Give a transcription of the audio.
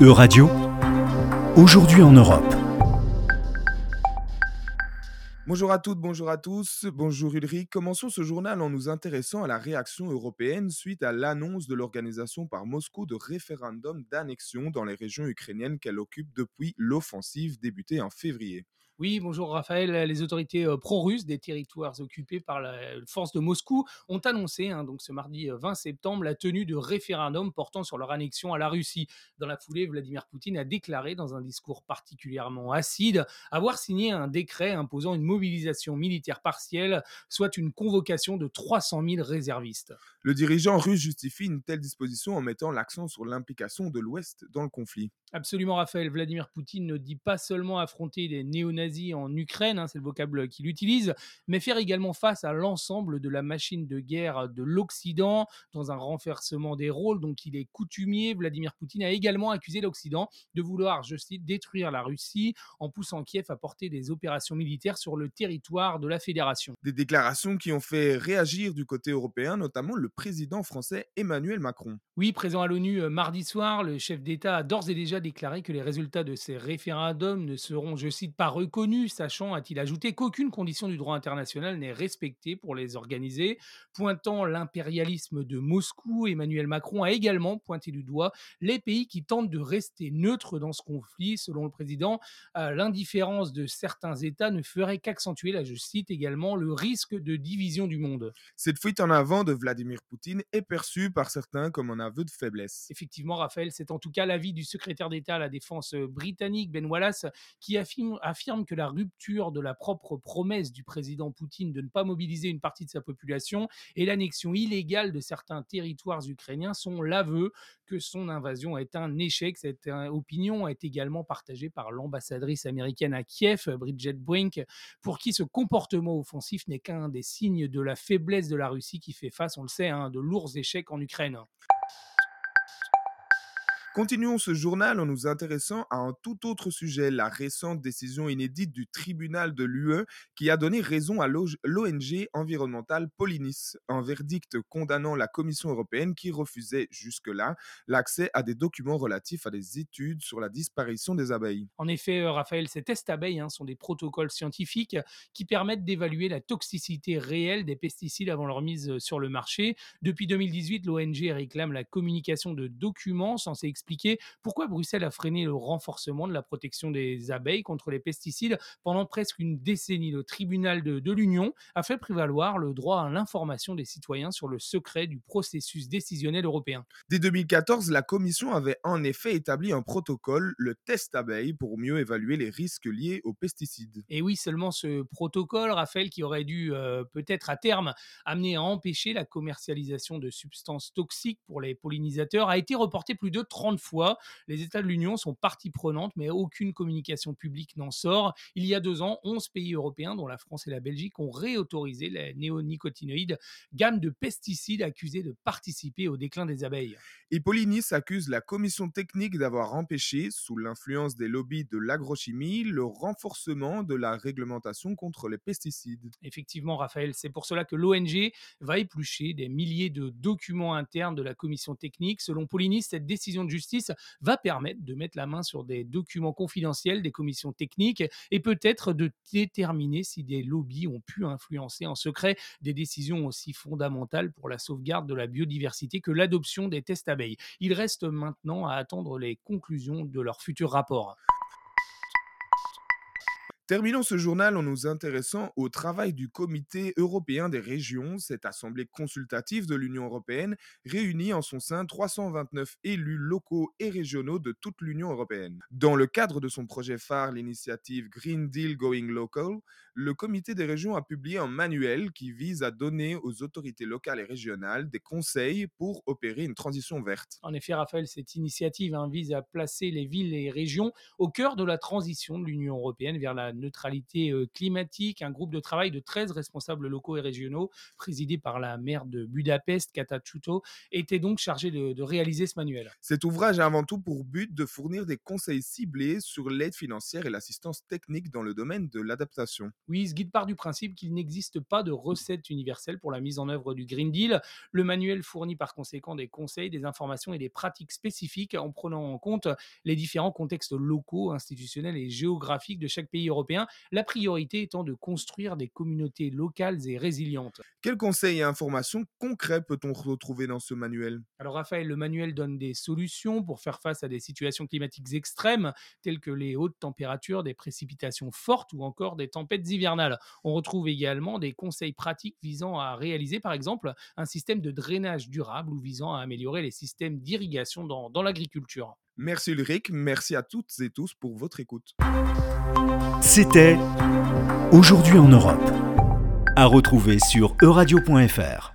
E-Radio, aujourd'hui en Europe. Bonjour à toutes, bonjour à tous, bonjour Ulrich. Commençons ce journal en nous intéressant à la réaction européenne suite à l'annonce de l'organisation par Moscou de référendum d'annexion dans les régions ukrainiennes qu'elle occupe depuis l'offensive débutée en février. Oui, bonjour Raphaël. Les autorités euh, pro-russes des territoires occupés par la force de Moscou ont annoncé, hein, donc ce mardi 20 euh, septembre, la tenue de référendum portant sur leur annexion à la Russie. Dans la foulée, Vladimir Poutine a déclaré dans un discours particulièrement acide avoir signé un décret imposant une mobilisation militaire partielle, soit une convocation de 300 000 réservistes. Le dirigeant russe justifie une telle disposition en mettant l'accent sur l'implication de l'Ouest dans le conflit. Absolument, Raphaël. Vladimir Poutine ne dit pas seulement affronter des néo-nazis en Ukraine, hein, c'est le vocable qu'il utilise, mais faire également face à l'ensemble de la machine de guerre de l'Occident dans un renversement des rôles dont il est coutumier. Vladimir Poutine a également accusé l'Occident de vouloir, je cite, détruire la Russie en poussant Kiev à porter des opérations militaires sur le territoire de la fédération. Des déclarations qui ont fait réagir du côté européen, notamment le président français Emmanuel Macron. Oui, présent à l'ONU euh, mardi soir, le chef d'État a d'ores et déjà déclaré que les résultats de ces référendums ne seront, je cite, pas reconnus, sachant, a-t-il ajouté, qu'aucune condition du droit international n'est respectée pour les organiser. Pointant l'impérialisme de Moscou, Emmanuel Macron a également pointé du doigt les pays qui tentent de rester neutres dans ce conflit. Selon le président, euh, l'indifférence de certains États ne ferait qu'accentuer, là je cite également, le risque de division du monde. Cette fuite en avant de Vladimir Poutine est perçue par certains comme un aveu de faiblesse. Effectivement, Raphaël, c'est en tout cas l'avis du secrétaire d'État à la défense britannique, Ben Wallace, qui affirme, affirme que la rupture de la propre promesse du président Poutine de ne pas mobiliser une partie de sa population et l'annexion illégale de certains territoires ukrainiens sont l'aveu que son invasion est un échec. Cette opinion est également partagée par l'ambassadrice américaine à Kiev, Bridget Brink, pour qui ce comportement offensif n'est qu'un des signes de la faiblesse de la Russie qui fait face, on le sait, à hein, de lourds échecs en Ukraine. Continuons ce journal en nous intéressant à un tout autre sujet, la récente décision inédite du tribunal de l'UE qui a donné raison à l'ONG environnementale Polynis, un verdict condamnant la Commission européenne qui refusait jusque-là l'accès à des documents relatifs à des études sur la disparition des abeilles. En effet, euh, Raphaël, ces tests abeilles hein, sont des protocoles scientifiques qui permettent d'évaluer la toxicité réelle des pesticides avant leur mise euh, sur le marché. Depuis 2018, l'ONG réclame la communication de documents censés expliquer pourquoi Bruxelles a freiné le renforcement de la protection des abeilles contre les pesticides pendant presque une décennie. Le tribunal de, de l'Union a fait prévaloir le droit à l'information des citoyens sur le secret du processus décisionnel européen. Dès 2014, la Commission avait en effet établi un protocole, le test abeille, pour mieux évaluer les risques liés aux pesticides. Et oui, seulement ce protocole, Raphaël, qui aurait dû euh, peut-être à terme amener à empêcher la commercialisation de substances toxiques pour les pollinisateurs, a été reporté plus de 30 fois. Les États de l'Union sont partie prenante, mais aucune communication publique n'en sort. Il y a deux ans, 11 pays européens, dont la France et la Belgique, ont réautorisé les néonicotinoïdes, gamme de pesticides accusés de participer au déclin des abeilles. Et Polinis accuse la commission technique d'avoir empêché, sous l'influence des lobbies de l'agrochimie, le renforcement de la réglementation contre les pesticides. Effectivement, Raphaël, c'est pour cela que l'ONG va éplucher des milliers de documents internes de la commission technique. Selon Polinis, cette décision de justice va permettre de mettre la main sur des documents confidentiels des commissions techniques et peut-être de déterminer si des lobbies ont pu influencer en secret des décisions aussi fondamentales pour la sauvegarde de la biodiversité que l'adoption des tests abeilles. Il reste maintenant à attendre les conclusions de leur futur rapport. Terminons ce journal en nous intéressant au travail du Comité européen des régions, cette assemblée consultative de l'Union européenne réunit en son sein 329 élus locaux et régionaux de toute l'Union européenne. Dans le cadre de son projet phare, l'initiative Green Deal Going Local, le Comité des régions a publié un manuel qui vise à donner aux autorités locales et régionales des conseils pour opérer une transition verte. En effet, Raphaël, cette initiative hein, vise à placer les villes et régions au cœur de la transition de l'Union européenne vers la neutralité climatique. Un groupe de travail de 13 responsables locaux et régionaux, présidé par la maire de Budapest, Kata Chuto, était donc chargé de, de réaliser ce manuel. Cet ouvrage a avant tout pour but de fournir des conseils ciblés sur l'aide financière et l'assistance technique dans le domaine de l'adaptation. Oui, ce guide part du principe qu'il n'existe pas de recette universelle pour la mise en œuvre du Green Deal. Le manuel fournit par conséquent des conseils, des informations et des pratiques spécifiques en prenant en compte les différents contextes locaux, institutionnels et géographiques de chaque pays européen, la priorité étant de construire des communautés locales et résilientes. Quels conseils et informations concrets peut-on retrouver dans ce manuel? Alors Raphaël, le manuel donne des solutions pour faire face à des situations climatiques extrêmes, telles que les hautes températures, des précipitations fortes ou encore des tempêtes hivernales. On retrouve également des conseils pratiques visant à réaliser par exemple un système de drainage durable ou visant à améliorer les systèmes d'irrigation dans, dans l'agriculture. Merci Ulrich, merci à toutes et tous pour votre écoute. C'était Aujourd'hui en Europe. À retrouver sur euradio.fr.